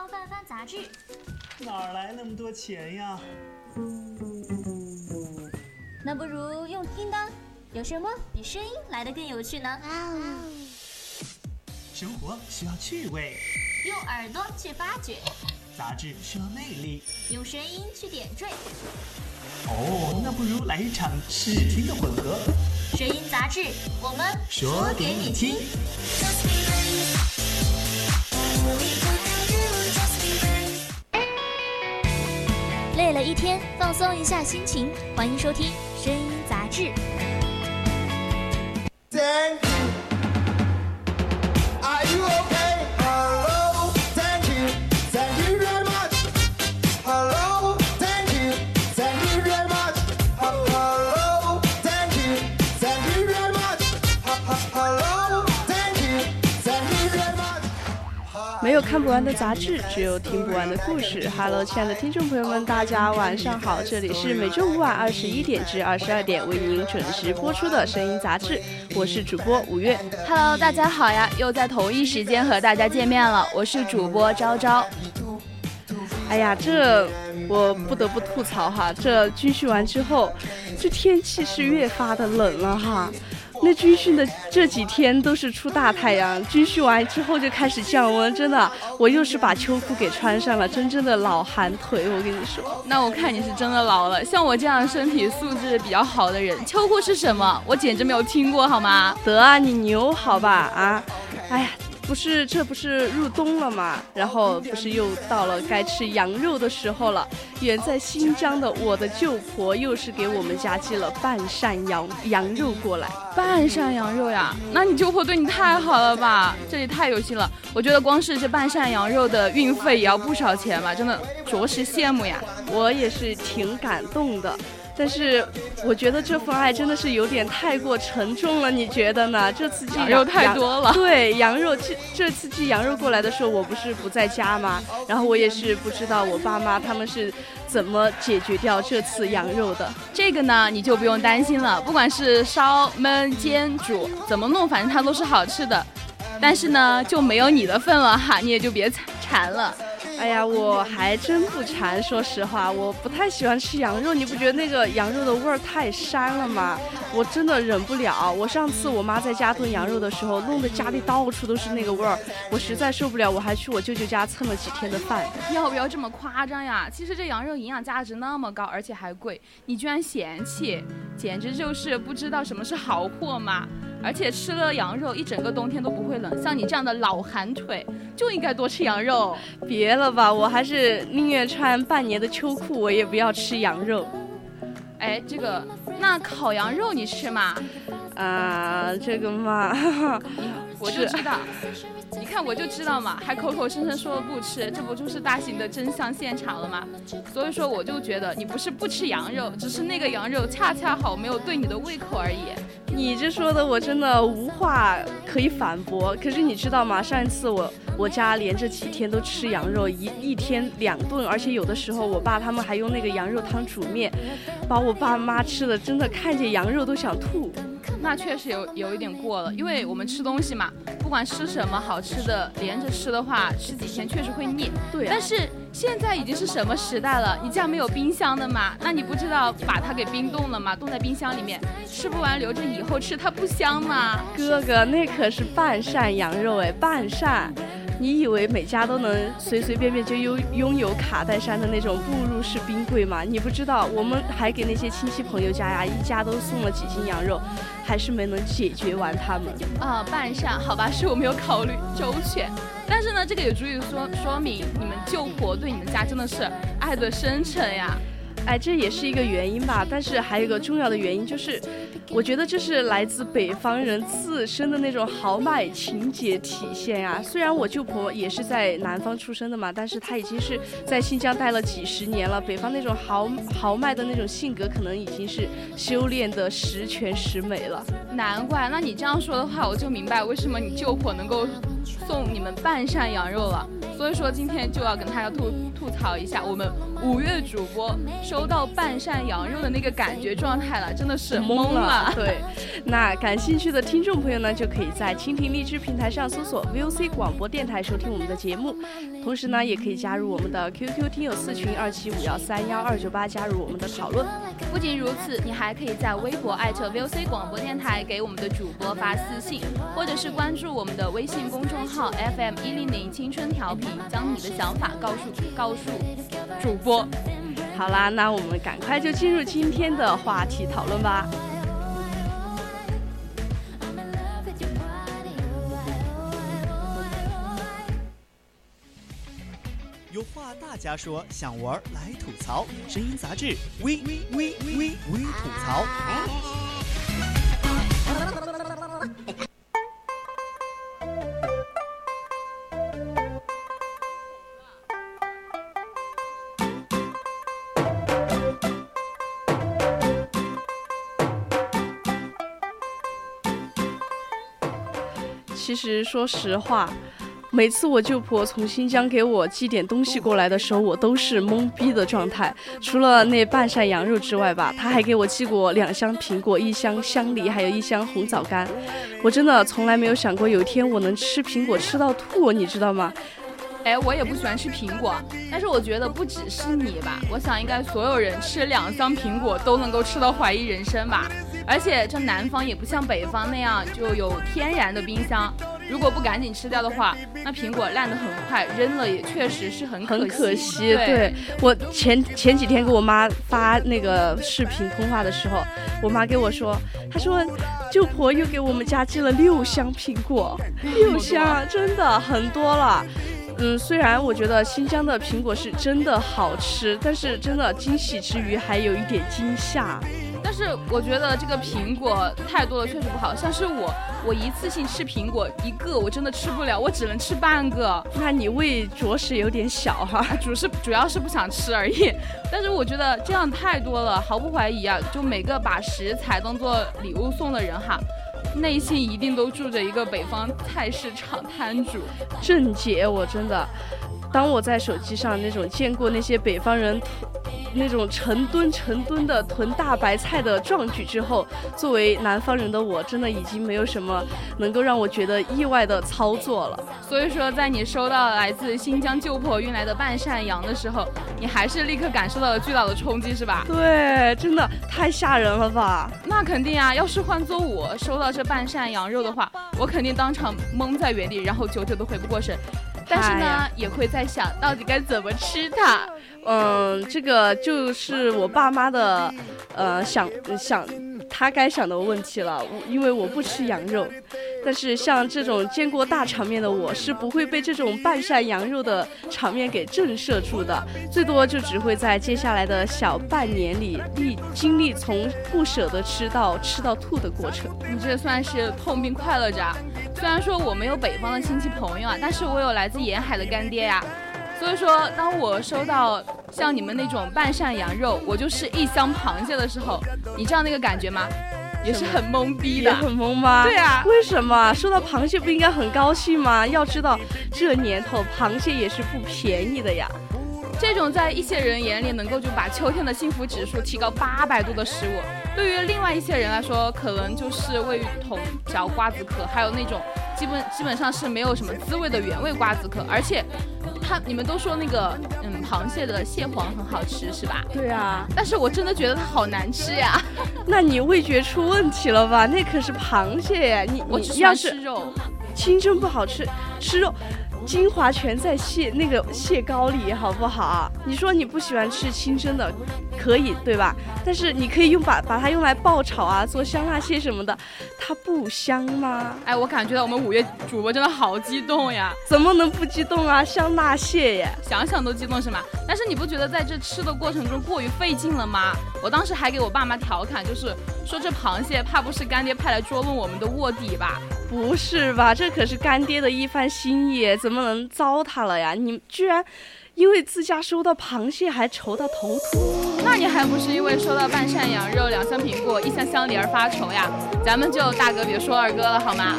包翻翻杂志。哪来那么多钱呀？那不如用听的，有什么比声音来的更有趣呢？生活需要趣味，用耳朵去发掘，杂志需要魅力，用声音去点缀。哦，那不如来一场视听的混合。声音杂志，我们说给你听。累了一天，放松一下心情，欢迎收听声音杂志。看不完的杂志，只有听不完的故事。Hello，亲爱的听众朋友们，大家晚上好，这里是每周五晚二十一点至二十二点为您准时播出的声音杂志，我是主播五月。Hello，大家好呀，又在同一时间和大家见面了，我是主播昭昭。哎呀，这我不得不吐槽哈，这军训完之后，这天气是越发的冷了哈。那军训的这几天都是出大太阳，军训完之后就开始降温，真的，我又是把秋裤给穿上了，真正的老寒腿，我跟你说。那我看你是真的老了，像我这样身体素质比较好的人，秋裤是什么？我简直没有听过，好吗？得啊，你牛好吧？啊，哎呀。不是，这不是入冬了吗？然后不是又到了该吃羊肉的时候了。远在新疆的我的舅婆又是给我们家寄了半扇羊羊肉过来。半扇羊肉呀？那你舅婆对你太好了吧？这也太有心了。我觉得光是这半扇羊肉的运费也要不少钱吧？真的着实羡慕呀。我也是挺感动的。但是我觉得这份爱真的是有点太过沉重了，你觉得呢？这次寄羊肉太多了。对，羊肉这这次寄羊肉过来的时候，我不是不在家吗？然后我也是不知道我爸妈他们是怎么解决掉这次羊肉的。这个呢，你就不用担心了，不管是烧、焖、煎、煮，怎么弄，反正它都是好吃的。但是呢，就没有你的份了哈，你也就别馋了。哎呀，我还真不馋。说实话，我不太喜欢吃羊肉。你不觉得那个羊肉的味儿太膻了吗？我真的忍不了。我上次我妈在家炖羊肉的时候，弄得家里到处都是那个味儿，我实在受不了。我还去我舅舅家蹭了几天的饭。要不要这么夸张呀？其实这羊肉营养价值那么高，而且还贵，你居然嫌弃，简直就是不知道什么是好货嘛！而且吃了羊肉，一整个冬天都不会冷。像你这样的老寒腿，就应该多吃羊肉。别了吧，我还是宁愿穿半年的秋裤，我也不要吃羊肉。哎，这个，那烤羊肉你吃吗？啊，这个嘛，我就知道。你看，我就知道嘛，还口口声声说了不吃，这不就是大型的真相现场了吗？所以说，我就觉得你不是不吃羊肉，只是那个羊肉恰恰好没有对你的胃口而已。你这说的我真的无话可以反驳。可是你知道吗？上一次我我家连着几天都吃羊肉，一一天两顿，而且有的时候我爸他们还用那个羊肉汤煮面，把我爸妈吃的真的看见羊肉都想吐。那确实有有一点过了，因为我们吃东西嘛，不管吃什么好吃的，连着吃的话，吃几天确实会腻。对。但是现在已经是什么时代了？你家没有冰箱的嘛？那你不知道把它给冰冻了吗？冻在冰箱里面，吃不完留着以后吃，它不香吗？哥哥，那可是半扇羊肉哎，半扇。你以为每家都能随随便便就拥拥有卡戴珊的那种步入式冰柜吗？你不知道，我们还给那些亲戚朋友家呀，一家都送了几斤羊肉，还是没能解决完他们。啊，半扇，好吧，是我没有考虑周全。但是呢，这个也足以说说明你们舅婆对你们家真的是爱的深沉呀。哎，这也是一个原因吧。但是还有一个重要的原因就是。我觉得这是来自北方人自身的那种豪迈情节体现呀。虽然我舅婆也是在南方出生的嘛，但是她已经是在新疆待了几十年了。北方那种豪豪迈的那种性格，可能已经是修炼的十全十美了。难怪，那你这样说的话，我就明白为什么你舅婆能够送你们半扇羊肉了。所以说今天就要跟大家吐吐槽一下，我们五月主播收到半扇羊肉的那个感觉状态了，真的是懵了。对，那感兴趣的听众朋友呢，就可以在蜻蜓荔枝平台上搜索 VOC 广播电台收听我们的节目，同时呢，也可以加入我们的 QQ 听友四群二七五幺三幺二九八，加入我们的讨论。不仅如此，你还可以在微博艾特 VOC 广播电台给我们的主播发私信，或者是关注我们的微信公众号 FM 一零零青春调频。将你的想法告诉告诉主播。好啦，那我们赶快就进入今天的话题讨论吧。大家说，想玩来吐槽。声音杂志，微微微微吐槽。其实说实话，每次我舅婆从新疆给我寄点东西过来的时候，我都是懵逼的状态。除了那半扇羊肉之外吧，她还给我寄过两箱苹果、一箱香梨，还有一箱红枣干。我真的从来没有想过有一天我能吃苹果吃到吐，你知道吗？哎，我也不喜欢吃苹果，但是我觉得不只是你吧，我想应该所有人吃两箱苹果都能够吃到怀疑人生吧。而且这南方也不像北方那样就有天然的冰箱，如果不赶紧吃掉的话，那苹果烂得很快，扔了也确实是很很可惜。对我前前几天给我妈发那个视频通话的时候，我妈给我说，她说舅婆又给我们家寄了六箱苹果，六箱真的很多了。嗯，虽然我觉得新疆的苹果是真的好吃，但是真的惊喜之余还有一点惊吓。但是我觉得这个苹果太多了确实不好，像是我，我一次性吃苹果一个我真的吃不了，我只能吃半个。那你胃着实有点小哈，主是主要是不想吃而已。但是我觉得这样太多了，毫不怀疑啊，就每个把食材当做礼物送的人哈，内心一定都住着一个北方菜市场摊主。郑姐，我真的，当我在手机上那种见过那些北方人。那种成吨成吨的囤大白菜的壮举之后，作为南方人的我，真的已经没有什么能够让我觉得意外的操作了。所以说，在你收到来自新疆旧婆运来的半扇羊的时候，你还是立刻感受到了巨大的冲击，是吧？对，真的太吓人了吧？那肯定啊！要是换做我收到这半扇羊肉的话，我肯定当场懵在原地，然后久久都回不过神。但是呢，也会在在想到底该怎么吃它。嗯，这个就是我爸妈的，呃，想想他该想的问题了。因为我不吃羊肉，但是像这种见过大场面的我，是不会被这种半扇羊肉的场面给震慑住的。最多就只会在接下来的小半年里历经历从不舍得吃到吃到吐的过程。你这算是痛并快乐着。虽然说我没有北方的亲戚朋友啊，但是我有来自沿海的干爹呀。所以说，当我收到像你们那种半扇羊肉，我就是一箱螃蟹的时候，你知道那个感觉吗？也是很懵逼的，很懵吗？对啊，为什么说到螃蟹不应该很高兴吗？要知道，这年头螃蟹也是不便宜的呀。这种在一些人眼里能够就把秋天的幸福指数提高八百度的食物，对于另外一些人来说，可能就是味同嚼瓜子壳，还有那种基本基本上是没有什么滋味的原味瓜子壳，而且。他你们都说那个嗯，螃蟹的蟹黄很好吃是吧？对啊，但是我真的觉得它好难吃呀。那你味觉出问题了吧？那可是螃蟹呀，你你要是肉，清蒸不好吃，吃肉。精华全在蟹那个蟹膏里，好不好？你说你不喜欢吃清蒸的，可以对吧？但是你可以用把把它用来爆炒啊，做香辣蟹什么的，它不香吗？哎，我感觉到我们五月主播真的好激动呀！怎么能不激动啊？香辣蟹耶，想想都激动是吗？但是你不觉得在这吃的过程中过于费劲了吗？我当时还给我爸妈调侃，就是说这螃蟹怕不是干爹派来捉弄我们的卧底吧？不是吧？这可是干爹的一番心意，怎么能糟蹋了呀？你居然因为自家收到螃蟹还愁到头秃？那你还不是因为收到半扇羊肉、两箱苹果、一箱香梨而发愁呀？咱们就大哥别说二哥了好吗？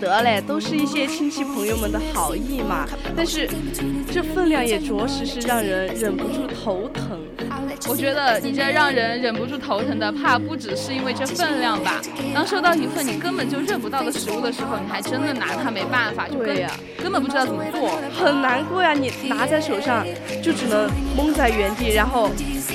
得嘞，都是一些亲戚朋友们的好意嘛。但是这分量也着实是让人忍不住头疼。我觉得你这让人忍不住头疼的，怕不只是因为这分量吧。当收到一份你根本就认不到的食物的时候，你还真的拿它没办法，就对呀，根本不知道怎么做，很难过呀。你拿在手上，就只能蒙在原地，然后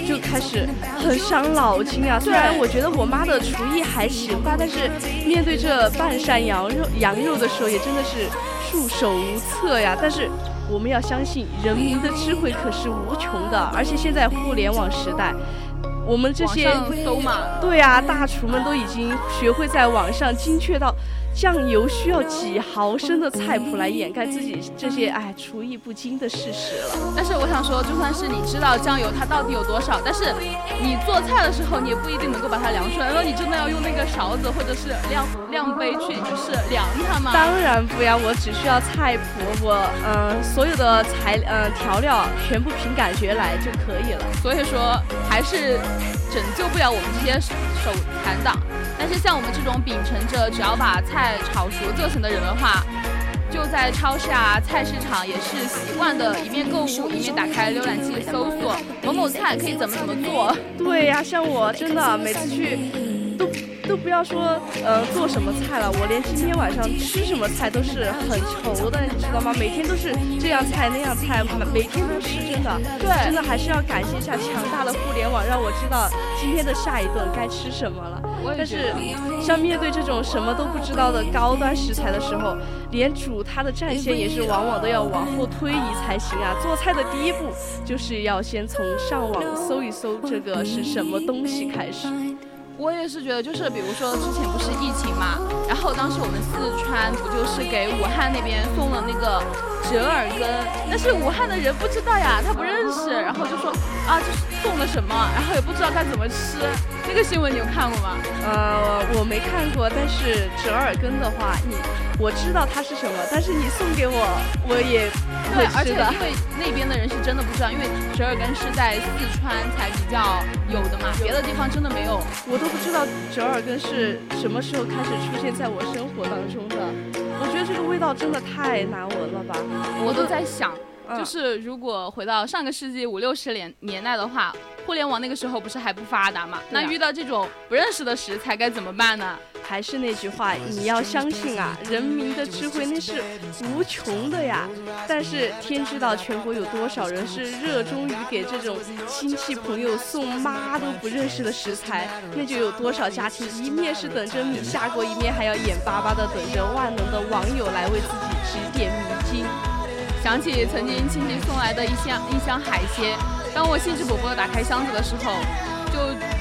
就开始很伤脑筋啊。虽然我觉得我妈的厨艺还行吧，但是面对这半扇羊肉羊肉的时候，也真的是束手无策呀。但是。我们要相信人民的智慧可是无穷的，而且现在互联网时代，我们这些对啊，大厨们都已经学会在网上精确到。酱油需要几毫升的菜谱来掩盖自己这些哎厨艺不精的事实了。但是我想说，就算是你知道酱油它到底有多少，但是你做菜的时候你也不一定能够把它量出来。然后你真的要用那个勺子或者是量 量杯去就是量它吗？当然不呀，我只需要菜谱，我嗯所有的材嗯调料全部凭感觉来就可以了。所以说还是拯救不了我们这些手残党。但是像我们这种秉承着只要把菜炒熟就行的人的话，就在超市啊、菜市场也是习惯的，一面购物一面打开浏览器搜索某某菜可以怎么怎么做。对呀，像我真的每次去。都不要说，呃，做什么菜了，我连今天晚上吃什么菜都是很愁的，你知道吗？每天都是这样菜那样菜，每天都吃，真的，对，真的还是要感谢一下强大的互联网，让我知道今天的下一顿该吃什么了。但是，像面对这种什么都不知道的高端食材的时候，连煮它的战线也是往往都要往后推移才行啊。做菜的第一步就是要先从上网搜一搜这个是什么东西开始。我也是觉得，就是比如说之前不是疫情嘛，然后当时我们四川不就是给武汉那边送了那个折耳根，但是武汉的人不知道呀，他不认识，然后就说啊，这是送了什么，然后也不知道该怎么吃。那个新闻你有看过吗？呃，我没看过，但是折耳根的话，你我知道它是什么，但是你送给我，我也对，而且因为那边的人是真的不知道，因为折耳根是在四川才比较有的嘛，别的地方真的没有，我都。不知道折耳根是什么时候开始出现在我生活当中的？我觉得这个味道真的太难闻了吧！我都在想，就是如果回到上个世纪五六十年年代的话，互联网那个时候不是还不发达嘛？那遇到这种不认识的食材该怎么办呢？还是那句话，你要相信啊，人民的智慧那是无穷的呀。但是天知道全国有多少人是热衷于给这种亲戚朋友送妈都不认识的食材，那就有多少家庭一面是等着米下锅，一面还要眼巴巴的等着万能的网友来为自己指点迷津。想起曾经亲戚送来的一箱一箱海鲜，当我兴致勃勃打开箱子的时候。就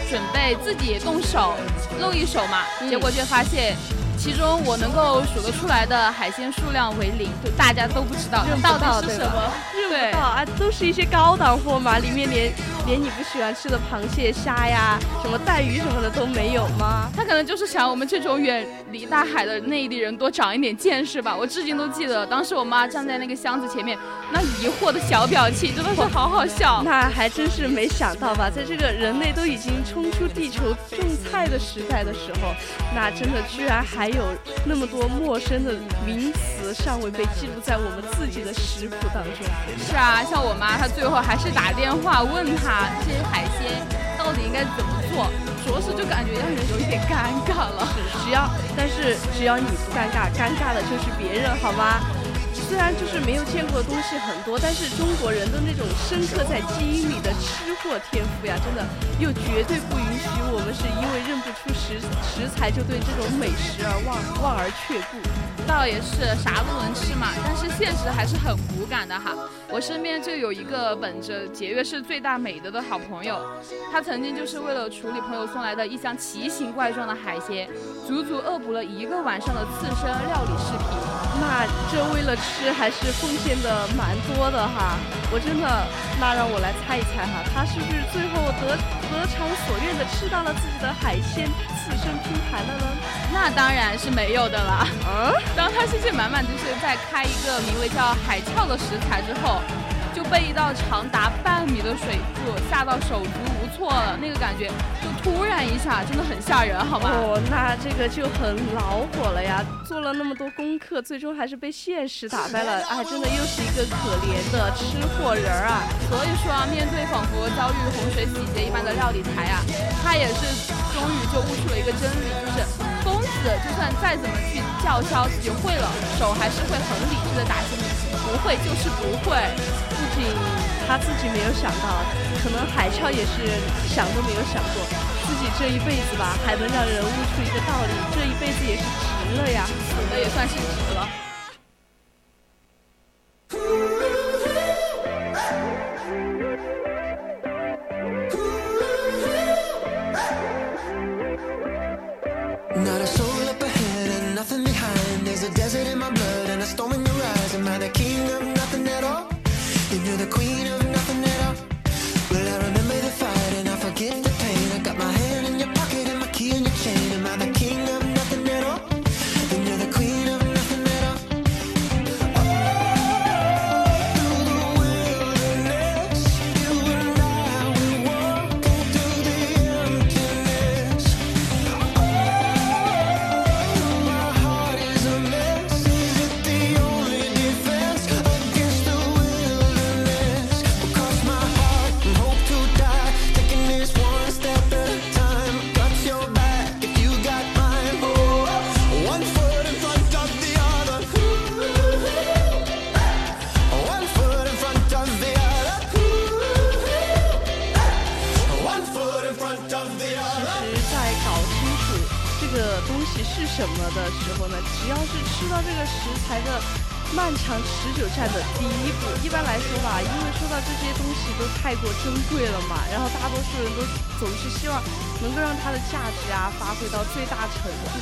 准备自己动手露一手嘛，结果却发现，其中我能够数得出来的海鲜数量为零，就大家都不知道到底是什么，认不到啊，都是一些高档货嘛，里面连连你不喜欢吃的螃蟹、虾呀，什么带鱼什么的都没有吗？能就是想我们这种远离大海的内地人多长一点见识吧。我至今都记得，当时我妈站在那个箱子前面。那疑惑的小表情真的是好好笑，那还真是没想到吧，在这个人类都已经冲出地球种菜的时代的时候，那真的居然还有那么多陌生的名词尚未被记录在我们自己的食谱当中。是啊，像我妈，她最后还是打电话问他这些海鲜到底应该怎么做，着实就感觉让人有一点尴尬了。只要但是只要你不尴尬，尴尬的就是别人，好吗？虽然就是没有见过的东西很多，但是中国人的那种深刻在基因里的吃货天赋呀，真的又绝对不允许我们是因为认不出食食材就对这种美食而望望而却步。倒也是啥都能吃嘛，但是现实还是很骨感的哈。我身边就有一个本着节约是最大美德的好朋友，他曾经就是为了处理朋友送来的一箱奇形怪状的海鲜，足足恶补了一个晚上的刺身料理视频。那这为了吃还是奉献的蛮多的哈。我真的，那让我来猜一猜哈，他是不是最后得得偿所愿的吃到了自己的海鲜刺身拼盘了呢？那当然是没有的了。嗯，当他信心血满满就是在开一个名为叫海鞘的食材之后，就被一道长达半米的水柱吓到手足无措了，那个感觉就突然一下，真的很吓人，好吗？哦，那这个就很恼火了呀！做了那么多功课，最终还是被现实打败了，哎，真的又是一个可怜的吃货人儿啊！所以说啊，面对仿佛遭遇洪水洗劫一般的料理台啊，他也是终于就悟出了一个真理，就是疯子就算再怎么去叫嚣自己会了，手还是会很理智的打击你，不会就是不会。不仅他自己没有想到，可能海超也是想都没有想过，自己这一辈子吧，还能让人悟出一个道理，这一辈子也是值了呀，死了也算是值了。我们，只要是吃到这个食材的漫长持久战的第一步，一般来说吧，因为说到这些东西都太过珍贵了嘛，然后大多数人都总是希望能够让它的价值啊发挥到最大程度。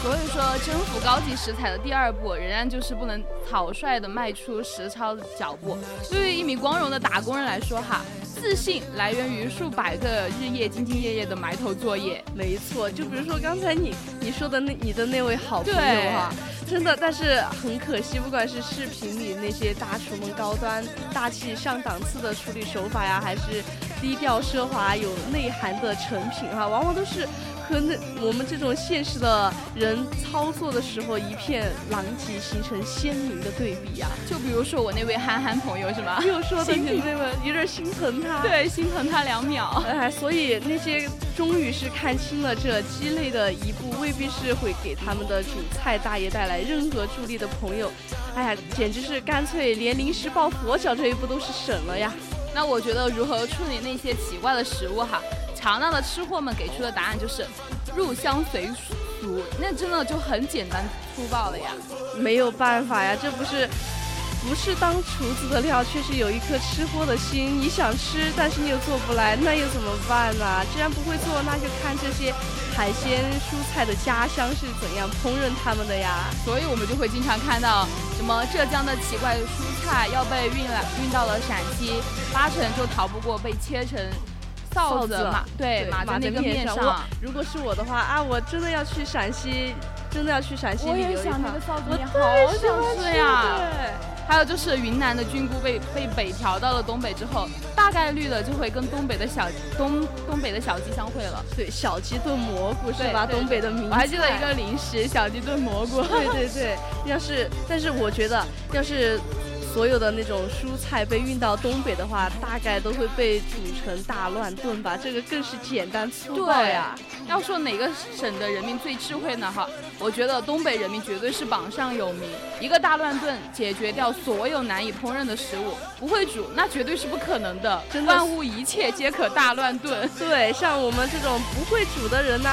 所以说，征服高级食材的第二步，仍然就是不能草率的迈出实操的脚步。对于一名光荣的打工人来说，哈，自信来源于数百个日夜兢兢业业的埋头作业。没错，就比如说刚才你你说的那你的那位好朋友对哈，真的，但是很可惜，不管是视频里那些大厨们高端大气上档次的处理手法呀，还是低调奢华有内涵的成品哈，往往都是和那我们这种现实的人操作的时候一片狼藉，形成鲜明的对比呀。就比如说我那位憨憨朋友是吧？又说的你那么有点心疼他。。对，心疼他两秒。哎，所以那些终于是看清了这鸡肋的一步，未必是会给他们的主菜大爷带来任何助力的朋友，哎呀，简直是干脆连临时抱佛脚这一步都是省了呀。那我觉得如何处理那些奇怪的食物哈，强大的吃货们给出的答案就是入乡随俗，那真的就很简单粗暴了呀。没有办法呀，这不是不是当厨子的料，却是有一颗吃货的心。你想吃，但是你又做不来，那又怎么办呢？既然不会做，那就看这些海鲜蔬菜的家乡是怎样烹饪它们的呀。所以我们就会经常看到什么浙江的奇怪的蔬菜要被运来运到了陕西，八成就逃不过被切成臊子嘛对码在那个面我上。如果是我的话啊，我真的要去陕西，真的要去陕西我旅游一趟也想那个。臊子好想欢吃吃呀！对还有就是云南的菌菇被被北调到了东北之后，大概率的就会跟东北的小东东北的小鸡相会了，对，小鸡炖蘑菇是吧？东北的名。我还记得一个零食小鸡炖蘑菇。对对对，要是但是我觉得，要是所有的那种蔬菜被运到东北的话，大概都会被煮成大乱炖吧，这个更是简单粗暴呀。要说哪个省的人民最智慧呢？哈，我觉得东北人民绝对是榜上有名。一个大乱炖解决掉所有难以烹饪的食物，不会煮那绝对是不可能的。真的万物一切皆可大乱炖。对，像我们这种不会煮的人呢，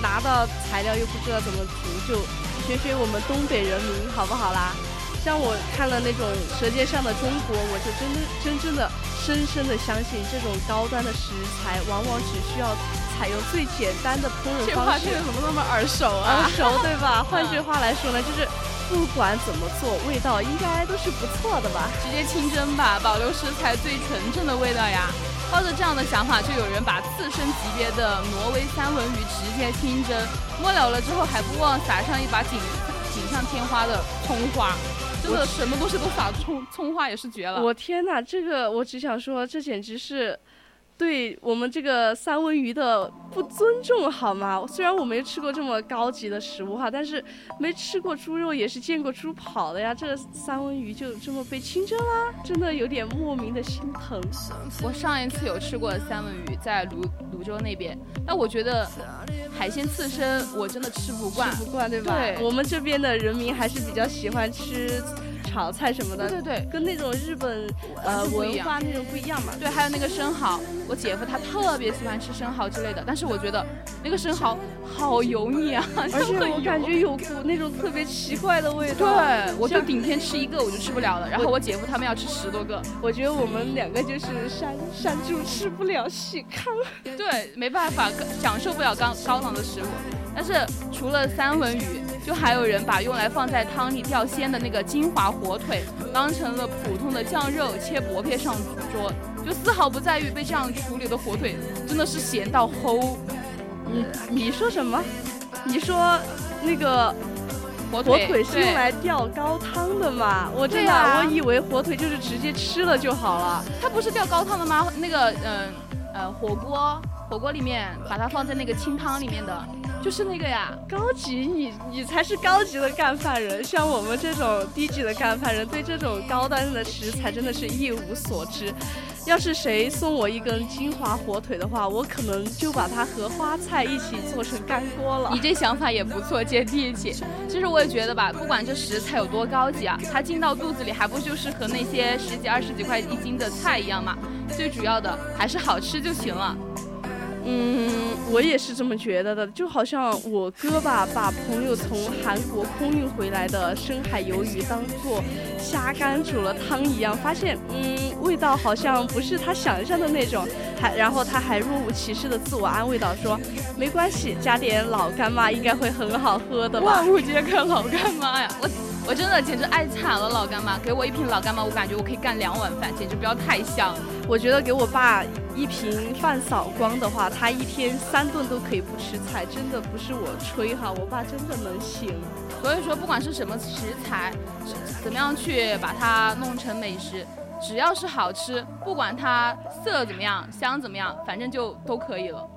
拿到材料又不知道怎么煮，就学学我们东北人民好不好啦？像我看了那种《舌尖上的中国》，我就真的真正的深深的相信，这种高端的食材往往只需要采用最简单的烹饪方式这话听。着怎么那么耳熟啊？耳熟 对吧？换句话来说呢，就是不管怎么做，味道应该都是不错的吧？直接清蒸吧，保留食材最纯正的味道呀。抱着这样的想法，就有人把刺身级别的挪威三文鱼直接清蒸，末了了之后还不忘撒上一把锦锦上添花的葱花，真的什么东西都撒葱葱花也是绝了。我天哪，这个我只想说，这简直是。对我们这个三文鱼的不尊重，好吗？虽然我没吃过这么高级的食物哈，但是没吃过猪肉也是见过猪跑的呀。这三文鱼就这么被清蒸啦，真的有点莫名的心疼。我上一次有吃过三文鱼，在泸泸州那边，那我觉得海鲜刺身我真的吃不惯，吃不惯对吧？对，我们这边的人民还是比较喜欢吃。炒菜什么的，对对对，跟那种日本呃文化那种不一样嘛。对，还有那个生蚝，我姐夫他特别喜欢吃生蚝之类的，但是我觉得那个生蚝好油腻啊，而且我感觉有股那种特别奇怪的味道。对，我就顶天吃一个我就吃不了了，然后我姐夫他们要吃十多个，我觉得我们两个就是山山猪吃不了细糠。对，没办法，享受不了高高档的食物。但是除了三文鱼。就还有人把用来放在汤里吊鲜的那个金华火腿当成了普通的酱肉切薄片上桌，就丝毫不在于被这样处理的火腿真的是咸到齁。你你说什么？你说那个火腿是用来吊高汤的吗？我真的我以为火腿就是直接吃了就好了。它不是吊高汤的吗？那个嗯呃火锅火锅里面把它放在那个清汤里面的。就是那个呀，高级你你才是高级的干饭人，像我们这种低级的干饭人，对这种高端的食材真的是一无所知。要是谁送我一根金华火腿的话，我可能就把它和花菜一起做成干锅了。你这想法也不错，接地气。其实我也觉得吧，不管这食材有多高级啊，它进到肚子里还不就是和那些十几二十几块一斤的菜一样嘛？最主要的还是好吃就行了。嗯，我也是这么觉得的，就好像我哥吧，把朋友从韩国空运回来的深海鱿鱼当做虾干煮了汤一样，发现嗯，味道好像不是他想象的那种，还然后他还若无其事的自我安慰道说，没关系，加点老干妈应该会很好喝的吧。万物皆可老干妈呀，我我真的简直爱惨了老干妈，给我一瓶老干妈，我感觉我可以干两碗饭，简直不要太香。我觉得给我爸一瓶饭扫光的话，他一天三顿都可以不吃菜，真的不是我吹哈，我爸真的能行。所以说，不管是什么食材，怎么样去把它弄成美食，只要是好吃，不管它色怎么样、香怎么样，反正就都可以了。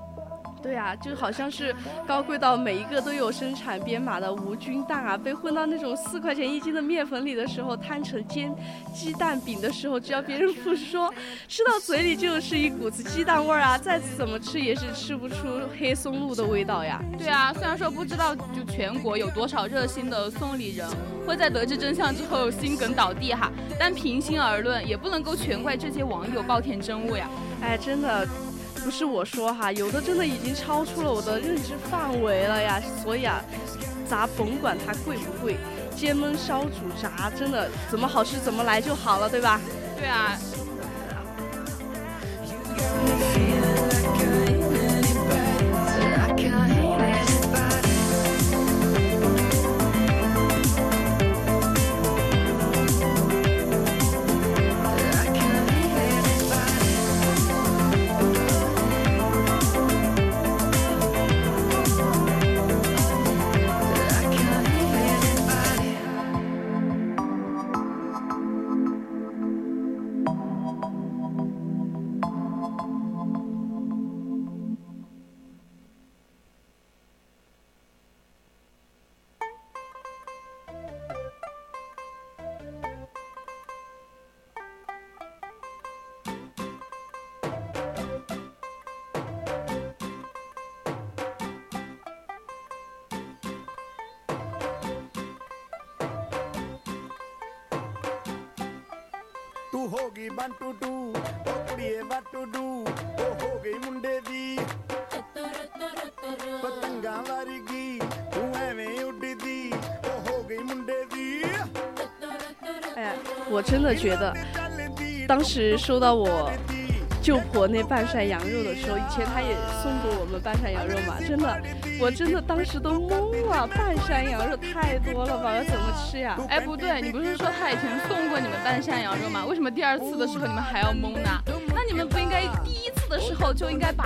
对啊，就好像是高贵到每一个都有生产编码的无菌蛋啊，被混到那种四块钱一斤的面粉里的时候，摊成煎鸡蛋饼的时候，只要别人不说，吃到嘴里就是一股子鸡蛋味儿啊！再怎么吃也是吃不出黑松露的味道呀。对啊，虽然说不知道就全国有多少热心的送礼人会在得知真相之后心梗倒地哈，但平心而论，也不能够全怪这些网友暴殄真物呀。哎，真的。不是我说哈，有的真的已经超出了我的认知范围了呀，所以啊，咱甭管它贵不贵，煎焖烧煮炸，真的怎么好吃怎么来就好了，对吧？对啊。哎，我真的觉得，当时收到我舅婆那半扇羊肉的时候，以前她也送过我们半扇羊肉嘛，真的，我真的当时都 懵了，半山羊肉太多了吧，要怎么吃呀？哎，不对，你不是说他以前送过你们半山羊肉吗？为什么第二次的时候你们还要懵呢？那你们不应该第一次的时候就应该把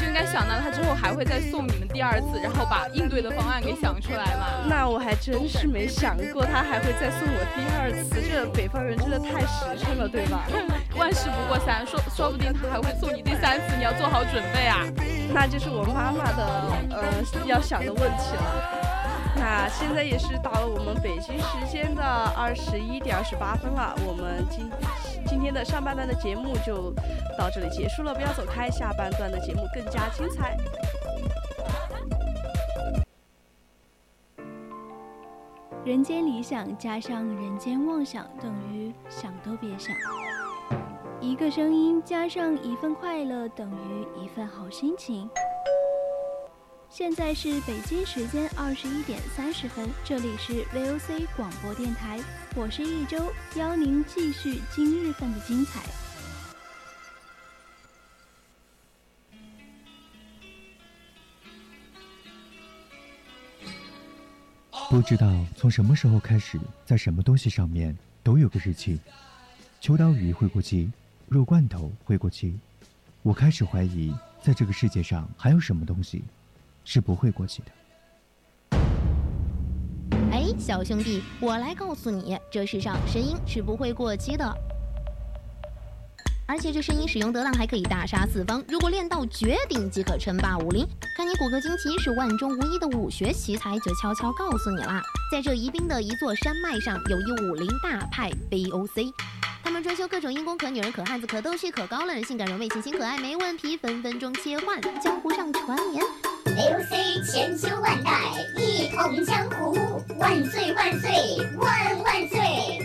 就应该想到他之后还会再送你们第二次，然后把应对的方案给想出来嘛。那我还真是没想过他还会再送我第二次，这北方人真的太实诚了，对吧？万事不过三，说说不定他还会送你第三次，你要做好准备啊。那就是我妈妈的呃要想的问题了。那现在也是到了我们北京时间的二十一点二十八分了，我们今今天的上半段的节目就到这里结束了，不要走开，下半段的节目更加精彩。人间理想加上人间妄想等于想都别想。一个声音加上一份快乐等于一份好心情。现在是北京时间二十一点三十分，这里是 VOC 广播电台，我是一周，邀您继续今日份的精彩。不知道从什么时候开始，在什么东西上面都有个日期。秋刀鱼会过期，肉罐头会过期。我开始怀疑，在这个世界上还有什么东西是不会过期的。哎，小兄弟，我来告诉你，这世上声音是不会过期的。而且这声音使用得当，还可以大杀四方。如果练到绝顶，即可称霸武林。看你骨骼惊奇是万中无一的武学奇才，就悄悄告诉你啦，在这宜宾的一座山脉上，有一武林大派 VOC。他们专修各种可女人，可汉子，可逗趣，可高冷，性感柔美，清新可爱，没问题，分分钟切换。江湖上传言，VOC 千秋万代，一统江湖，万岁万岁万万岁！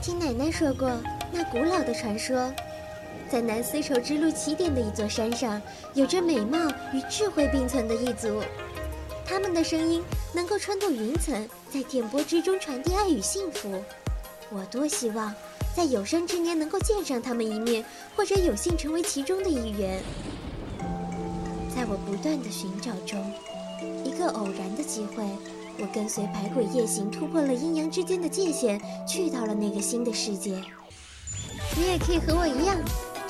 听奶奶说过，那古老的传说，在南丝绸之路起点的一座山上，有着美貌与智慧并存的一族。他们的声音能够穿透云层，在电波之中传递爱与幸福。我多希望在有生之年能够见上他们一面，或者有幸成为其中的一员。在我不断的寻找中，一个偶然的机会。我跟随百鬼夜行，突破了阴阳之间的界限，去到了那个新的世界。你也可以和我一样，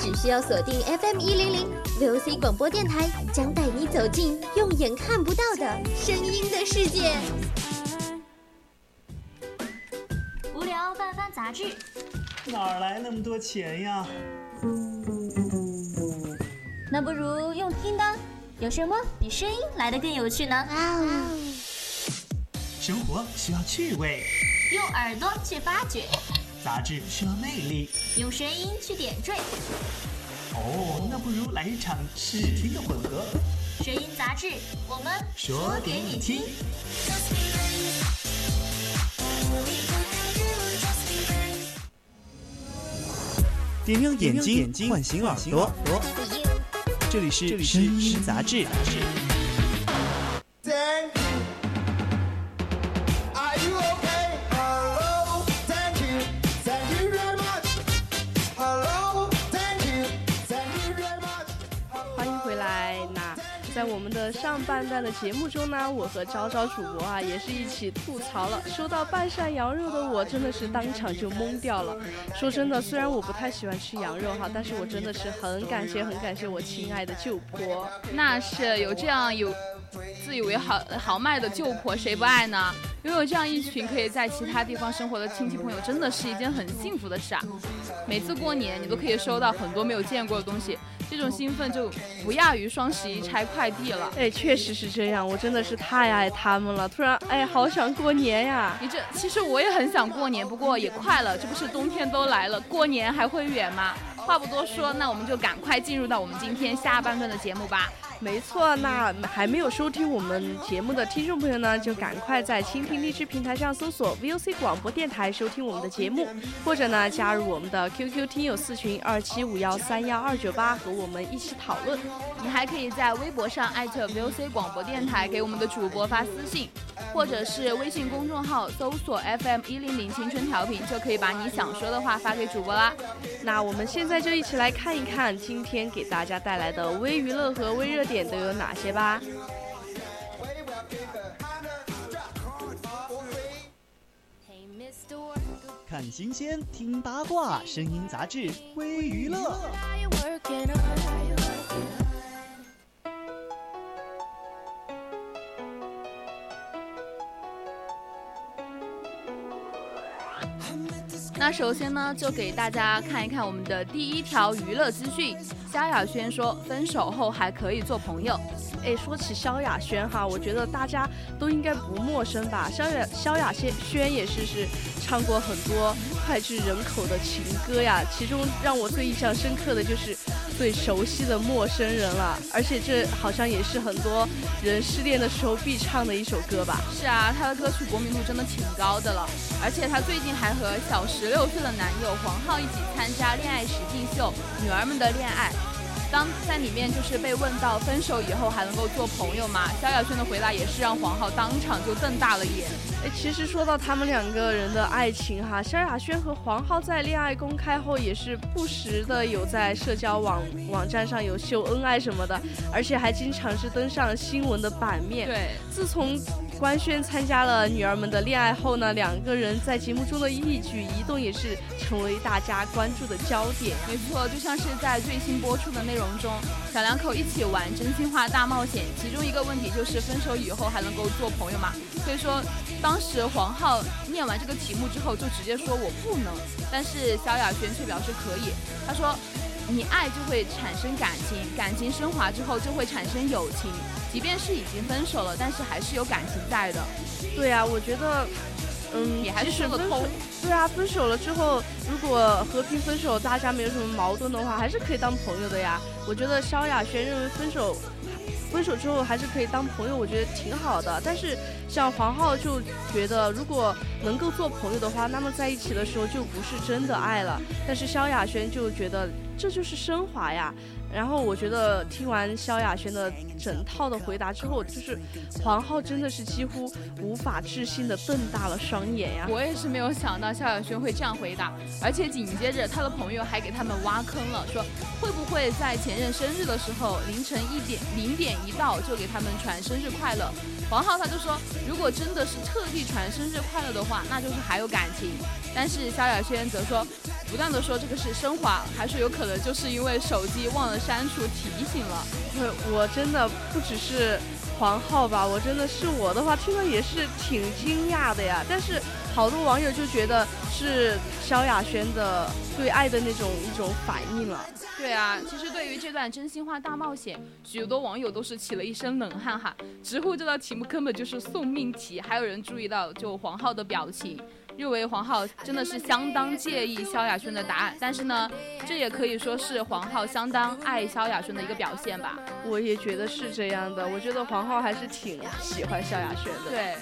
只需要锁定 FM 一零零 VOC 广播电台，将带你走进用眼看不到的声音的世界。无聊翻翻杂志，哪来那么多钱呀？那不如用听的，有什么比声音来的更有趣呢？生活需要趣味，用耳朵去发掘；杂志需要魅力，用声音去点缀。哦，那不如来一场视听的混合。声音杂志，我们说给你听。点亮眼睛，唤醒耳朵。这里是声音杂志。在我们的上半段的节目中呢，我和昭昭主播啊也是一起吐槽了。收到半扇羊肉的我真的是当场就懵掉了。说真的，虽然我不太喜欢吃羊肉哈，但是我真的是很感谢很感谢我亲爱的舅婆。那是有这样有自以为豪豪迈的舅婆，谁不爱呢？拥有这样一群可以在其他地方生活的亲戚朋友，真的是一件很幸福的事啊！每次过年，你都可以收到很多没有见过的东西。这种兴奋就不亚于双十一拆快递了。哎，确实是这样，我真的是太爱他们了。突然，哎，好想过年呀！你这其实我也很想过年，不过也快了，这不是冬天都来了，过年还会远吗？话不多说，那我们就赶快进入到我们今天下半段的节目吧。没错，那还没有收听我们节目的听众朋友呢，就赶快在蜻蜓荔枝平台上搜索 VOC 广播电台收听我们的节目，或者呢加入我们的 QQ 听友四群二七五幺三幺二九八和我们一起讨论。你还可以在微博上艾特 VOC 广播电台给我们的主播发私信，或者是微信公众号搜索 FM 一零零青春调频，就可以把你想说的话发给主播啦。那我们现在就一起来看一看今天给大家带来的微娱乐和微热点。都有哪些吧？看新鲜，听八卦，声音杂志微娱乐。那首先呢，就给大家看一看我们的第一条娱乐资讯。萧亚轩说，分手后还可以做朋友。哎，说起萧亚轩哈，我觉得大家都应该不陌生吧？萧亚萧亚轩轩也是是唱过很多脍炙人口的情歌呀，其中让我最印象深刻的就是最熟悉的陌生人了，而且这好像也是很多人失恋的时候必唱的一首歌吧？是啊，他的歌曲国民度真的挺高的了，而且他最近还和小十六岁的男友黄浩一起参加恋爱实境秀《女儿们的恋爱》。当在里面就是被问到分手以后还能够做朋友吗？萧亚轩的回答也是让黄浩当场就瞪大了眼。哎，其实说到他们两个人的爱情哈，萧亚轩和黄浩在恋爱公开后也是不时的有在社交网网站上有秀恩爱什么的，而且还经常是登上新闻的版面。对，自从官宣参加了女儿们的恋爱后呢，两个人在节目中的一举一动也是成为大家关注的焦点。没错，就像是在最新播出的内容中，小两口一起玩真心话大冒险，其中一个问题就是分手以后还能够做朋友吗？所以说，当时黄浩念完这个题目之后就直接说我不能，但是萧亚轩却表示可以。他说，你爱就会产生感情，感情升华之后就会产生友情。即便是已经分手了，但是还是有感情在的。对啊，我觉得，嗯，也还是说得通。对啊，分手了之后，如果和平分手，大家没有什么矛盾的话，还是可以当朋友的呀。我觉得萧亚轩认为分手，分手之后还是可以当朋友，我觉得挺好的。但是像黄浩就觉得，如果能够做朋友的话，那么在一起的时候就不是真的爱了。但是萧亚轩就觉得这就是升华呀。然后我觉得听完萧亚轩的整套的回答之后，就是黄浩真的是几乎无法置信的瞪大了双眼呀！我也是没有想到萧亚轩会这样回答，而且紧接着他的朋友还给他们挖坑了，说会不会在前任生日的时候凌晨一点零点一到就给他们传生日快乐？黄浩他就说，如果真的是特地传生日快乐的话，那就是还有感情。但是萧亚轩则说，不断的说这个是升华，还是有可能就是因为手机忘了删除提醒了。我我真的不只是黄浩吧，我真的是我的话听了也是挺惊讶的呀。但是好多网友就觉得是萧亚轩的对爱的那种一种反应了。对啊，其实对于这段真心话大冒险，许多网友都是起了一身冷汗哈。直呼这道题目根本就是送命题，还有人注意到就黄浩的表情。认为黄浩真的是相当介意萧亚轩的答案，但是呢，这也可以说是黄浩相当爱萧亚轩的一个表现吧。我也觉得是这样的，我觉得黄浩还是挺喜欢萧亚轩的。对。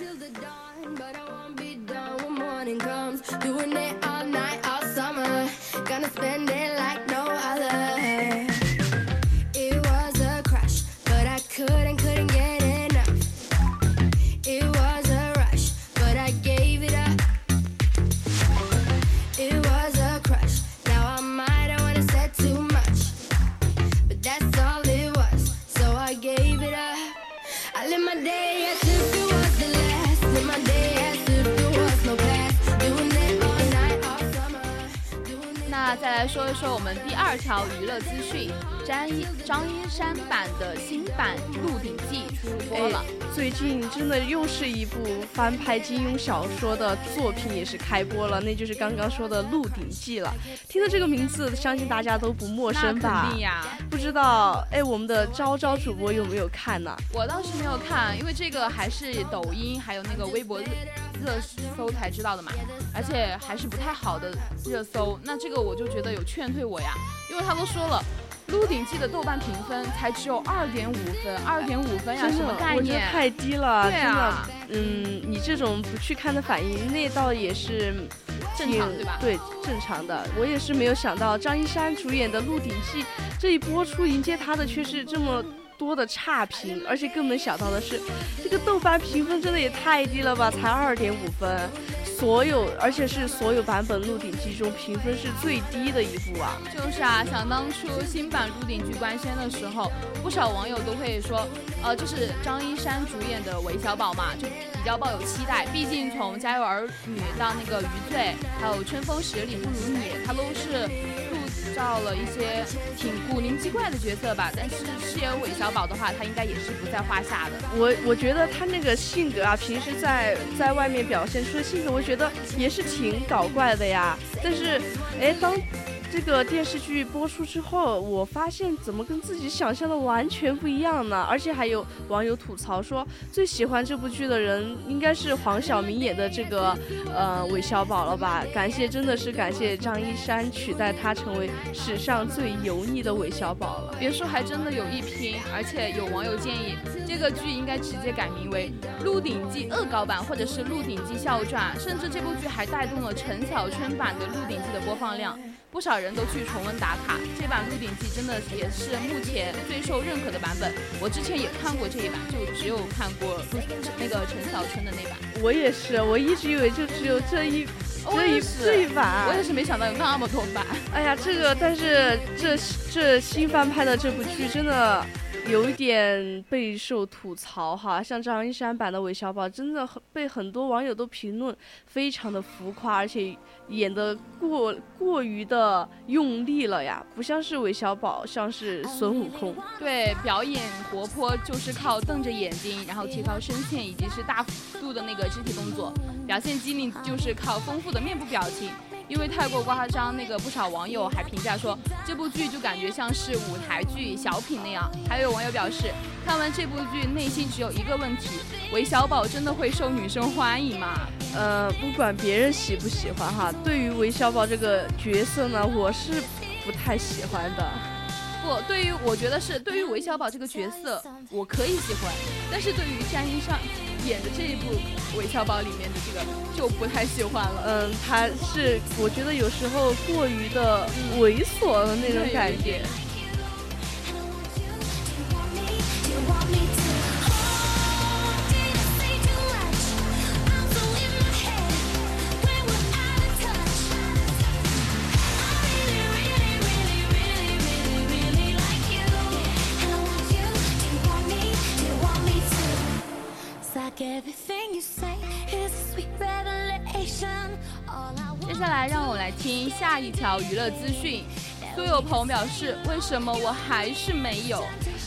说一说我们第二条娱乐资讯，张一张一山版的新版《鹿鼎记》出播了。最近真的又是一部翻拍金庸小说的作品，也是开播了，那就是刚刚说的《鹿鼎记》了。听到这个名字，相信大家都不陌生吧？肯定呀。不知道哎，我们的昭昭主播有没有看呢？我倒是没有看，因为这个还是抖音还有那个微博。热搜才知道的嘛，而且还是不太好的热搜，那这个我就觉得有劝退我呀，因为他都说了，《鹿鼎记》的豆瓣评分才只有二点五分，二点五分呀，什么概念？太低了，对啊，嗯，你这种不去看的反应，那倒也是正常对吧？对，正常的。我也是没有想到张一山主演的《鹿鼎记》这一播出，迎接他的却是这么。多的差评，而且更没想到的是，这个豆瓣评分真的也太低了吧，才二点五分。所有，而且是所有版本《鹿鼎记》中评分是最低的一部啊！就是啊，想当初新版《鹿鼎记》官宣的时候，不少网友都会说，呃，就是张一山主演的韦小宝嘛，就比较抱有期待。毕竟从《家有儿女》到那个《余罪》，还有《春风十里不如你》，他都是到了一些挺古灵精怪的角色吧。但是饰演韦小宝的话，他应该也是不在话下的。我我觉得他那个性格啊，平时在在外面表现出的性格，我觉得也是挺搞怪的呀。但是，哎，当。这个电视剧播出之后，我发现怎么跟自己想象的完全不一样呢？而且还有网友吐槽说，最喜欢这部剧的人应该是黄晓明演的这个呃韦小宝了吧？感谢，真的是感谢张一山取代他成为史上最油腻的韦小宝了。别说，还真的有一拼，而且有网友建议这个剧应该直接改名为《鹿鼎记恶搞版》或者是《鹿鼎记笑传》，甚至这部剧还带动了陈小春版的《鹿鼎记》的播放量。不少人都去重温打卡，这版《鹿鼎记》真的也是目前最受认可的版本。我之前也看过这一版，就只有看过那个陈小春的那版。我也是，我一直以为就只有这一这一这一版，我也是没想到有那么多版。哎呀，这个但是这这新翻拍的这部剧真的。有一点备受吐槽哈，像张一山版的韦小宝，真的很被很多网友都评论非常的浮夸，而且演的过过于的用力了呀，不像是韦小宝，像是孙悟空。对，表演活泼就是靠瞪着眼睛，然后提高声线以及是大幅度的那个肢体动作，表现机灵就是靠丰富的面部表情。因为太过夸张，那个不少网友还评价说这部剧就感觉像是舞台剧小品那样。还有网友表示，看完这部剧内心只有一个问题：韦小宝真的会受女生欢迎吗？呃，不管别人喜不喜欢哈，对于韦小宝这个角色呢，我是不太喜欢的。不，对于我觉得是对于韦小宝这个角色，我可以喜欢，但是对于张一上。演的这一部《韦小宝》里面的这个就不太喜欢了。嗯，他是我觉得有时候过于的猥琐的那种感觉。一条娱乐资讯。苏有朋表示：“为什么我还是没有？”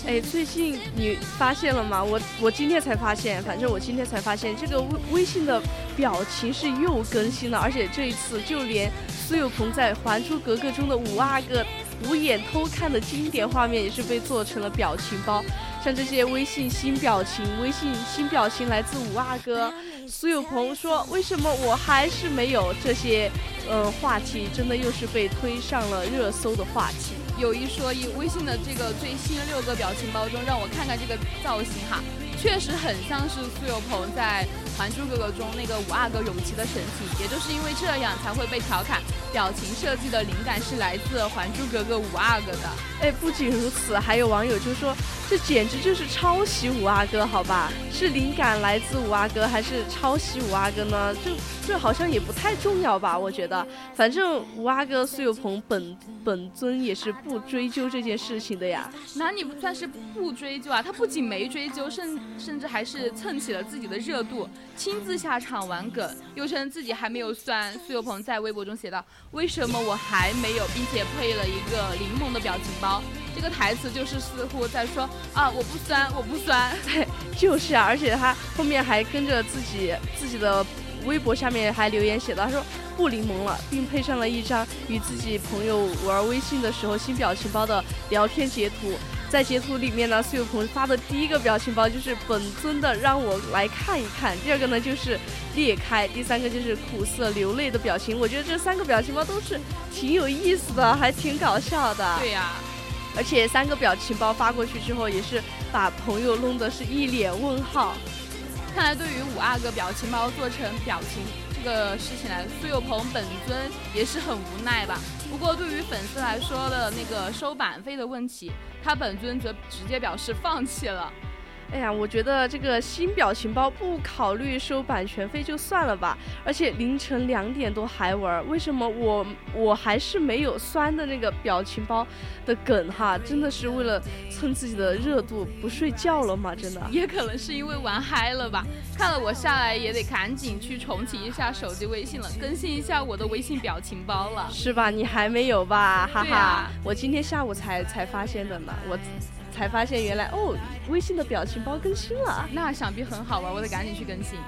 哎，最近你发现了吗？我我今天才发现，反正我今天才发现，这个微微信的表情是又更新了，而且这一次就连苏有朋在《还珠格格》中的五阿哥捂眼偷看的经典画面也是被做成了表情包。像这些微信新表情，微信新表情来自五阿哥。苏有朋说：“为什么我还是没有这些？”呃，话题真的又是被推上了热搜的话题。有一说一，微信的这个最新六个表情包中，让我看看这个造型哈。确实很像是苏有朋在《还珠格格》中那个五阿哥永琪的神情，也就是因为这样才会被调侃，表情设计的灵感是来自《还珠格格》五阿哥的。哎，不仅如此，还有网友就说，这简直就是抄袭五阿哥，好吧？是灵感来自五阿哥，还是抄袭五阿哥呢？这这好像也不太重要吧？我觉得，反正五阿哥苏有朋本本尊也是不追究这件事情的呀。那你算是不追究啊？他不仅没追究，甚甚至还是蹭起了自己的热度，亲自下场玩梗，又称自己还没有酸。苏有朋在微博中写道：“为什么我还没有？”并且配了一个柠檬的表情包，这个台词就是似乎在说啊，我不酸，我不酸。对，就是啊，而且他后面还跟着自己自己的微博下面还留言写道：“他说不柠檬了，并配上了一张与自己朋友玩微信的时候新表情包的聊天截图。在截图里面呢，苏有朋发的第一个表情包就是本尊的，让我来看一看。第二个呢就是裂开，第三个就是苦涩流泪的表情。我觉得这三个表情包都是挺有意思的，还挺搞笑的。对呀，而且三个表情包发过去之后，也是把朋友弄得是一脸问号。看来对于五阿哥表情包做成表情这个事情来，苏有朋本尊也是很无奈吧。不过对于粉丝来说的那个收版费的问题，他本尊则直接表示放弃了。哎呀，我觉得这个新表情包不考虑收版权费就算了吧，而且凌晨两点多还玩，为什么我我还是没有酸的那个表情包的梗哈？真的是为了蹭自己的热度不睡觉了吗？真的？也可能是因为玩嗨了吧。看了我下来也得赶紧去重启一下手机微信了，更新一下我的微信表情包了，是吧？你还没有吧？哈哈，啊、我今天下午才才发现的呢，我。才发现原来哦，微信的表情包更新了，那想必很好吧？我得赶紧去更新。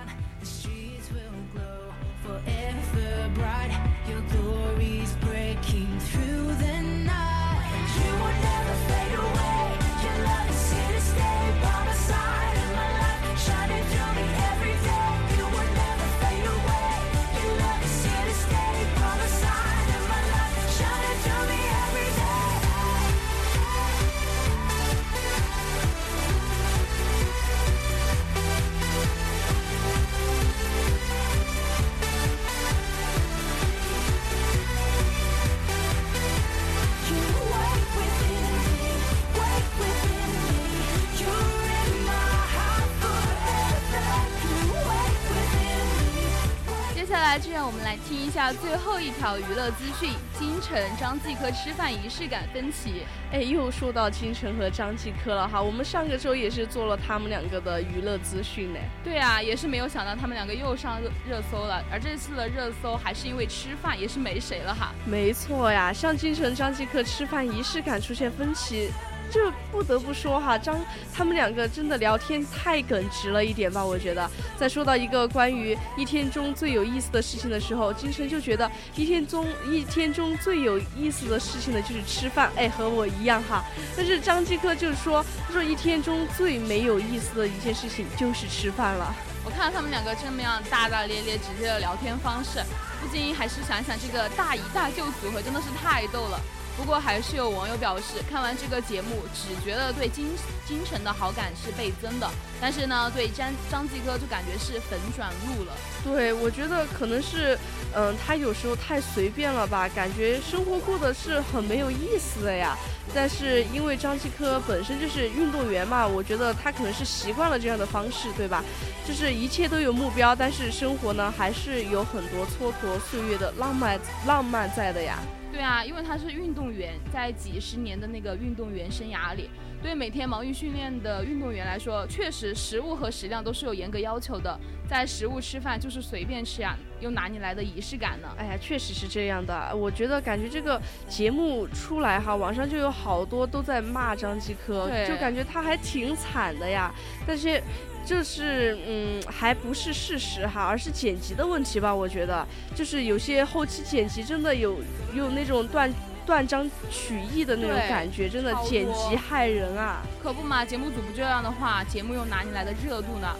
就让我们来听一下最后一条娱乐资讯：金晨、张继科吃饭仪式感分歧。哎，又说到金晨和张继科了哈，我们上个周也是做了他们两个的娱乐资讯呢。对啊，也是没有想到他们两个又上热热搜了，而这次的热搜还是因为吃饭，也是没谁了哈。没错呀，像金晨、张继科吃饭仪式感出现分歧。就不得不说哈，张他们两个真的聊天太耿直了一点吧？我觉得，在说到一个关于一天中最有意思的事情的时候，金晨就觉得一天中一天中最有意思的事情呢就是吃饭，哎，和我一样哈。但是张继科就是说，他说一天中最没有意思的一件事情就是吃饭了。我看到他们两个这么样大大咧咧、直接的聊天方式，不禁还是想想这个大姨大舅组合真的是太逗了。不过还是有网友表示，看完这个节目，只觉得对金金晨的好感是倍增的，但是呢，对张张继科就感觉是粉转路了。对，我觉得可能是，嗯，他有时候太随便了吧，感觉生活过得是很没有意思的呀。但是因为张继科本身就是运动员嘛，我觉得他可能是习惯了这样的方式，对吧？就是一切都有目标，但是生活呢，还是有很多蹉跎岁月的浪漫浪漫在的呀。对啊，因为他是运动员，在几十年的那个运动员生涯里，对每天忙于训练的运动员来说，确实食物和食量都是有严格要求的。在食物吃饭就是随便吃呀，又哪里来的仪式感呢？哎呀，确实是这样的。我觉得感觉这个节目出来哈，网上就有好多都在骂张继科，就感觉他还挺惨的呀。但是。就是嗯，还不是事实哈，而是剪辑的问题吧。我觉得，就是有些后期剪辑真的有有那种断断章取义的那种感觉，真的剪辑害人啊！可不嘛，节目组不这样的话，节目又哪里来的热度呢？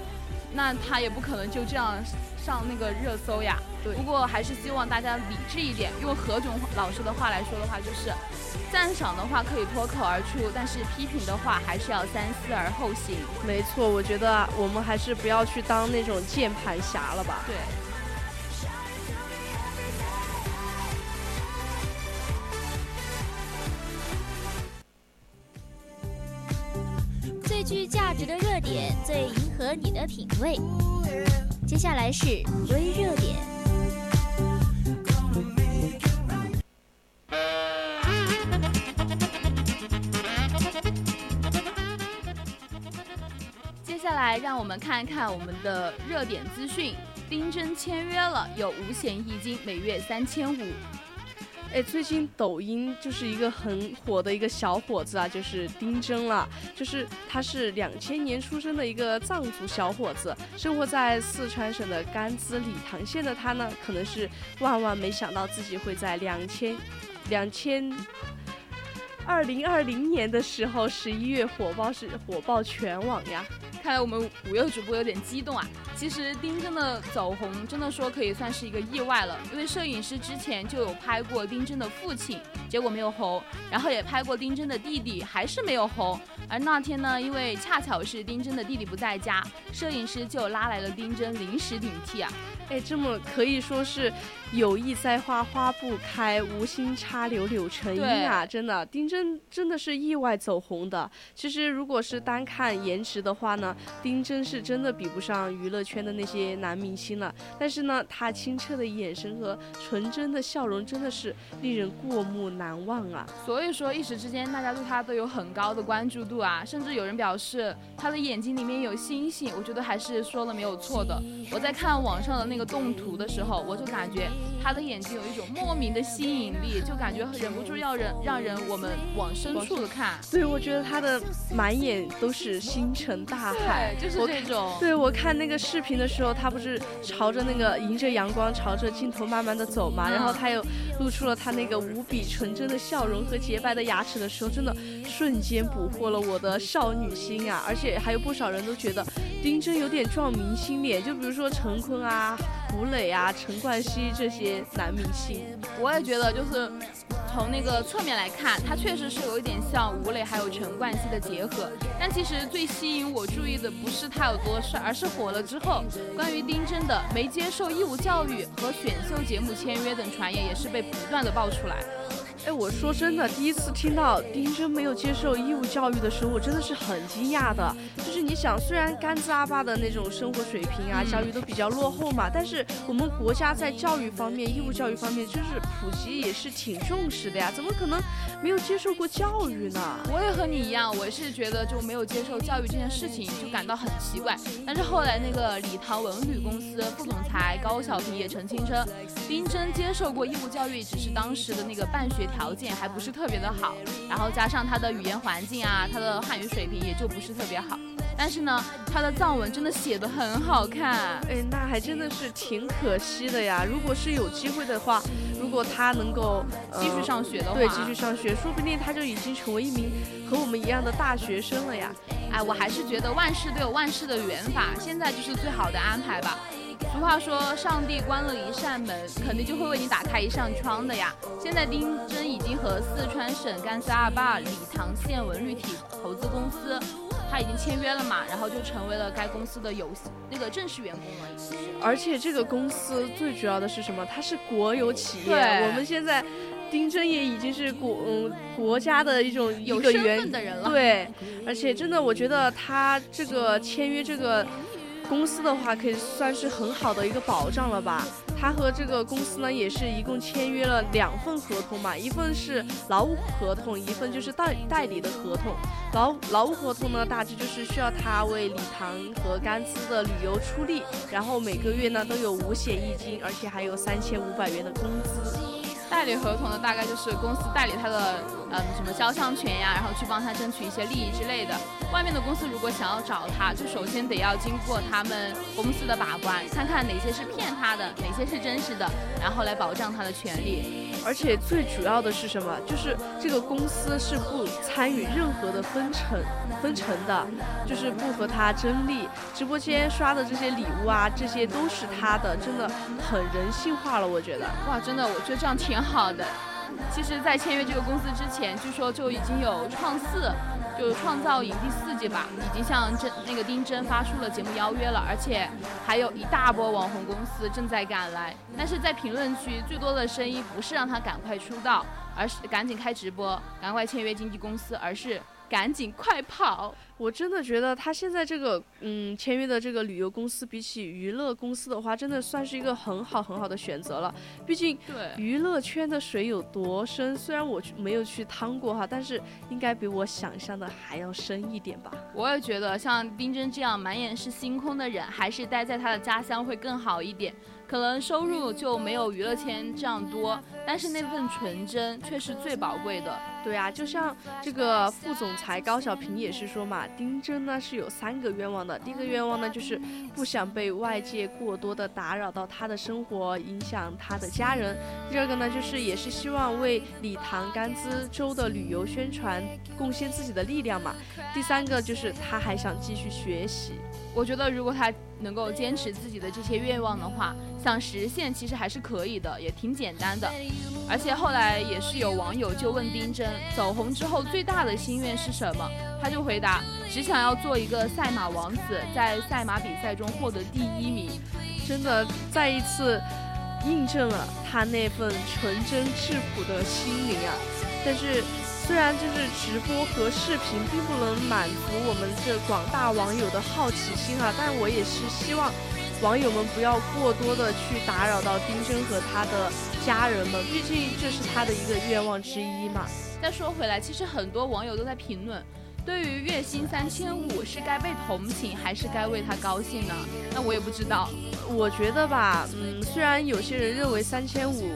那他也不可能就这样上那个热搜呀。对。不过还是希望大家理智一点，用何炅老师的话来说的话，就是赞赏的话可以脱口而出，但是批评的话还是要三思而后行。没错，我觉得我们还是不要去当那种键盘侠了吧。对。最具价值的热点，最迎合你的品味。接下来是微热点。来，让我们看一看我们的热点资讯。丁真签约了，有五险一金，每月三千五。哎，最近抖音就是一个很火的一个小伙子啊，就是丁真了。就是他是两千年出生的一个藏族小伙子，生活在四川省的甘孜理塘县的他呢，可能是万万没想到自己会在两千两千二零二零年的时候，十一月火爆是火爆全网呀。看来我们五月主播有点激动啊。其实丁真的走红，真的说可以算是一个意外了，因为摄影师之前就有拍过丁真的父亲，结果没有红，然后也拍过丁真的弟弟，还是没有红。而那天呢，因为恰巧是丁真的弟弟不在家，摄影师就拉来了丁真临时顶替啊。哎，这么可以说是有意栽花花不开，无心插柳柳成荫啊！真的，丁真真的是意外走红的。其实如果是单看颜值的话呢，丁真是真的比不上娱乐圈的那些男明星了。但是呢，他清澈的眼神和纯真的笑容真的是令人过目难忘啊！所以说，一时之间大家对他都有很高的关注度啊，甚至有人表示他的眼睛里面有星星。我觉得还是说了没有错的。我在看网上的那。那个动图的时候，我就感觉他的眼睛有一种莫名的吸引力，就感觉忍不住要人让人我们往深处的看。对，我觉得他的满眼都是星辰大海，就是这种。对我看那个视频的时候，他不是朝着那个迎着阳光，朝着镜头慢慢的走嘛，然后他又露出了他那个无比纯真的笑容和洁白的牙齿的时候，真的瞬间捕获了我的少女心啊！而且还有不少人都觉得丁真有点撞明星脸，就比如说陈坤啊。吴磊啊，陈冠希这些男明星，我也觉得就是从那个侧面来看，他确实是有一点像吴磊还有陈冠希的结合。但其实最吸引我注意的不是他有多帅，而是火了之后，关于丁真的没接受义务教育和选秀节目签约等传言也是被不断的爆出来。哎，我说真的，第一次听到丁真没有接受义务教育的时候，我真的是很惊讶的。就是你想，虽然甘孜阿坝的那种生活水平啊，教育都比较落后嘛，但是我们国家在教育方面、义务教育方面，就是普及也是挺重视的呀。怎么可能没有接受过教育呢？我也和你一样，我是觉得就没有接受教育这件事情就感到很奇怪。但是后来那个礼堂文旅公司副总裁高小平也澄清称，丁真接受过义务教育，只是当时的那个办学。条件还不是特别的好，然后加上他的语言环境啊，他的汉语水平也就不是特别好。但是呢，他的藏文真的写的很好看，哎，那还真的是挺可惜的呀。如果是有机会的话，如果他能够继续上学的话，对，继续上学，说不定他就已经成为一名和我们一样的大学生了呀。哎，我还是觉得万事都有万事的缘法，现在就是最好的安排吧。俗话说，上帝关了一扇门，肯定就会为你打开一扇窗的呀。现在丁真已经和四川省甘孜阿坝理塘县文旅体投资公司，他已经签约了嘛，然后就成为了该公司的有那个正式员工了。而且这个公司最主要的是什么？它是国有企业。对，我们现在丁真也已经是国嗯国家的一种有身份的人了。对，而且真的，我觉得他这个签约这个。公司的话可以算是很好的一个保障了吧？他和这个公司呢也是一共签约了两份合同嘛，一份是劳务合同，一份就是代代理的合同。劳劳务合同呢，大致就是需要他为礼堂和甘孜的旅游出力，然后每个月呢都有五险一金，而且还有三千五百元的工资。代理合同呢，大概就是公司代理他的，嗯，什么肖像权呀，然后去帮他争取一些利益之类的。外面的公司如果想要找他，就首先得要经过他们公司的把关，看看哪些是骗他的，哪些是真实的，然后来保障他的权利。而且最主要的是什么？就是这个公司是不参与任何的分成分成的，就是不和他争利。直播间刷的这些礼物啊，这些都是他的，真的很人性化了，我觉得。哇，真的，我觉得这样挺挺好的。其实，在签约这个公司之前，据说就已经有创四。就创造营第四季吧，已经向真那个丁真发出了节目邀约了，而且还有一大波网红公司正在赶来。但是在评论区最多的声音不是让他赶快出道，而是赶紧开直播，赶快签约经纪公司，而是。赶紧快跑！我真的觉得他现在这个嗯签约的这个旅游公司，比起娱乐公司的话，真的算是一个很好很好的选择了。毕竟对娱乐圈的水有多深，虽然我没有去趟过哈，但是应该比我想象的还要深一点吧。我也觉得像丁真这样满眼是星空的人，还是待在他的家乡会更好一点。可能收入就没有娱乐圈这样多，但是那份纯真却是最宝贵的。对啊，就像这个副总裁高小平也是说嘛，丁真呢是有三个愿望的。第一个愿望呢就是不想被外界过多的打扰到他的生活，影响他的家人。第二个呢就是也是希望为理塘甘孜州的旅游宣传贡献自己的力量嘛。第三个就是他还想继续学习。我觉得如果他能够坚持自己的这些愿望的话，想实现其实还是可以的，也挺简单的。而且后来也是有网友就问丁真，走红之后最大的心愿是什么？他就回答，只想要做一个赛马王子，在赛马比赛中获得第一名。真的再一次印证了他那份纯真质朴的心灵啊！但是。虽然就是直播和视频并不能满足我们这广大网友的好奇心啊，但我也是希望网友们不要过多的去打扰到丁真和他的家人们，毕竟这是他的一个愿望之一嘛。再说回来，其实很多网友都在评论，对于月薪三千五是该被同情还是该为他高兴呢？那我也不知道。我觉得吧，嗯，虽然有些人认为三千五。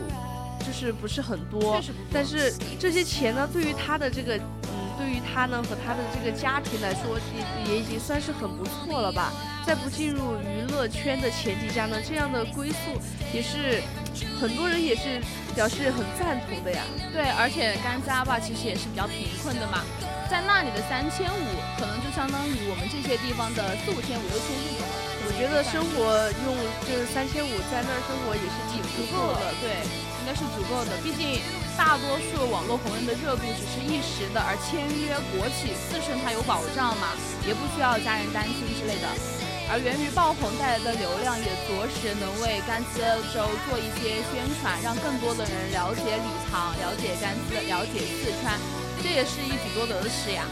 就是不是很多，但是这些钱呢，对于他的这个，嗯，对于他呢和他的这个家庭来说，也也已经算是很不错了吧。在不进入娱乐圈的前提下呢，这样的归宿也是很多人也是表示很赞同的呀。对，而且甘家吧其实也是比较贫困的嘛，在那里的三千五可能就相当于我们这些地方的四五千、五六千这种。我觉得生活用这三千五在那儿生活也是挺不错的，对。应该是足够的，毕竟大多数网络红人的热度只是一时的，而签约国企自身它有保障嘛，也不需要家人担心之类的。而源于爆红带来的流量，也着实能为甘孜州做一些宣传，让更多的人了解理塘、了解甘孜、了解四川，这也是一举多得的事呀。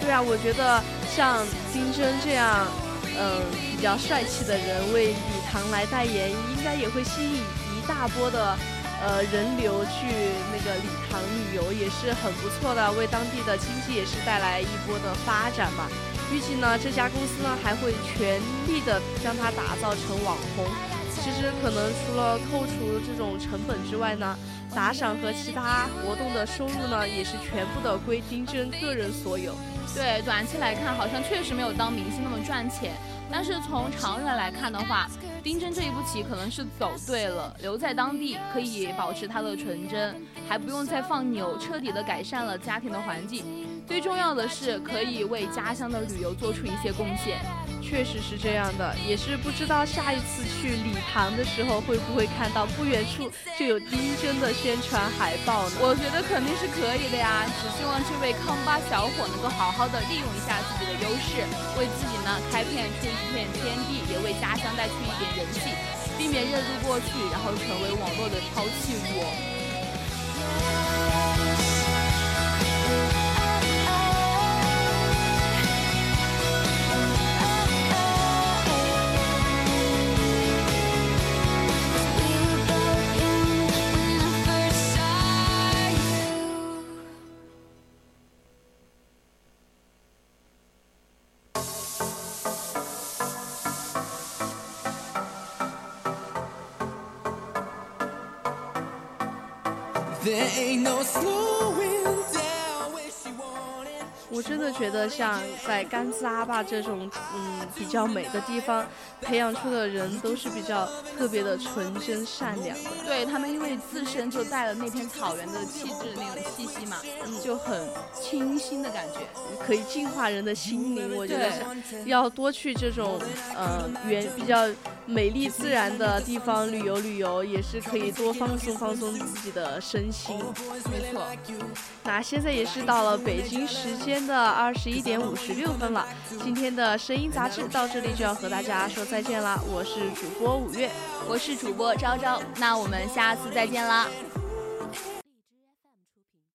对啊，我觉得像丁真这样，嗯，比较帅气的人为理塘来代言，应该也会吸引一大波的。呃，人流去那个礼堂旅游也是很不错的，为当地的经济也是带来一波的发展嘛。预计呢，这家公司呢还会全力的将它打造成网红。其实可能除了扣除这种成本之外呢，打赏和其他活动的收入呢也是全部的归丁真个人所有。对，短期来看好像确实没有当明星那么赚钱，但是从长远来看的话。丁真这一步棋可能是走对了，留在当地可以保持他的纯真，还不用再放牛，彻底的改善了家庭的环境。最重要的是，可以为家乡的旅游做出一些贡献。确实是这样的，也是不知道下一次去礼堂的时候会不会看到不远处就有丁真的宣传海报呢？我觉得肯定是可以的呀，只希望这位康巴小伙能够好好的利用一下自己的优势，为自己呢开辟出一片天地，也为家乡带去一点人气，避免热度过去，然后成为网络的抛弃物。觉得，像在甘孜阿坝这种嗯比较美的地方，培养出的人都是比较特别的纯真善良的。对他们，因为自身就带了那片草原的气质那种气息嘛，就很清新的感觉，可以净化人的心灵。我觉得要多去这种呃原比较美丽自然的地方旅游旅游，也是可以多放松放松自己的身心。没错。那现在也是到了北京时间的二十一点五十六分了，今天的声音杂志到这里就要和大家说再见了。我是主播五月，我是主播昭昭，那我们下次再见啦。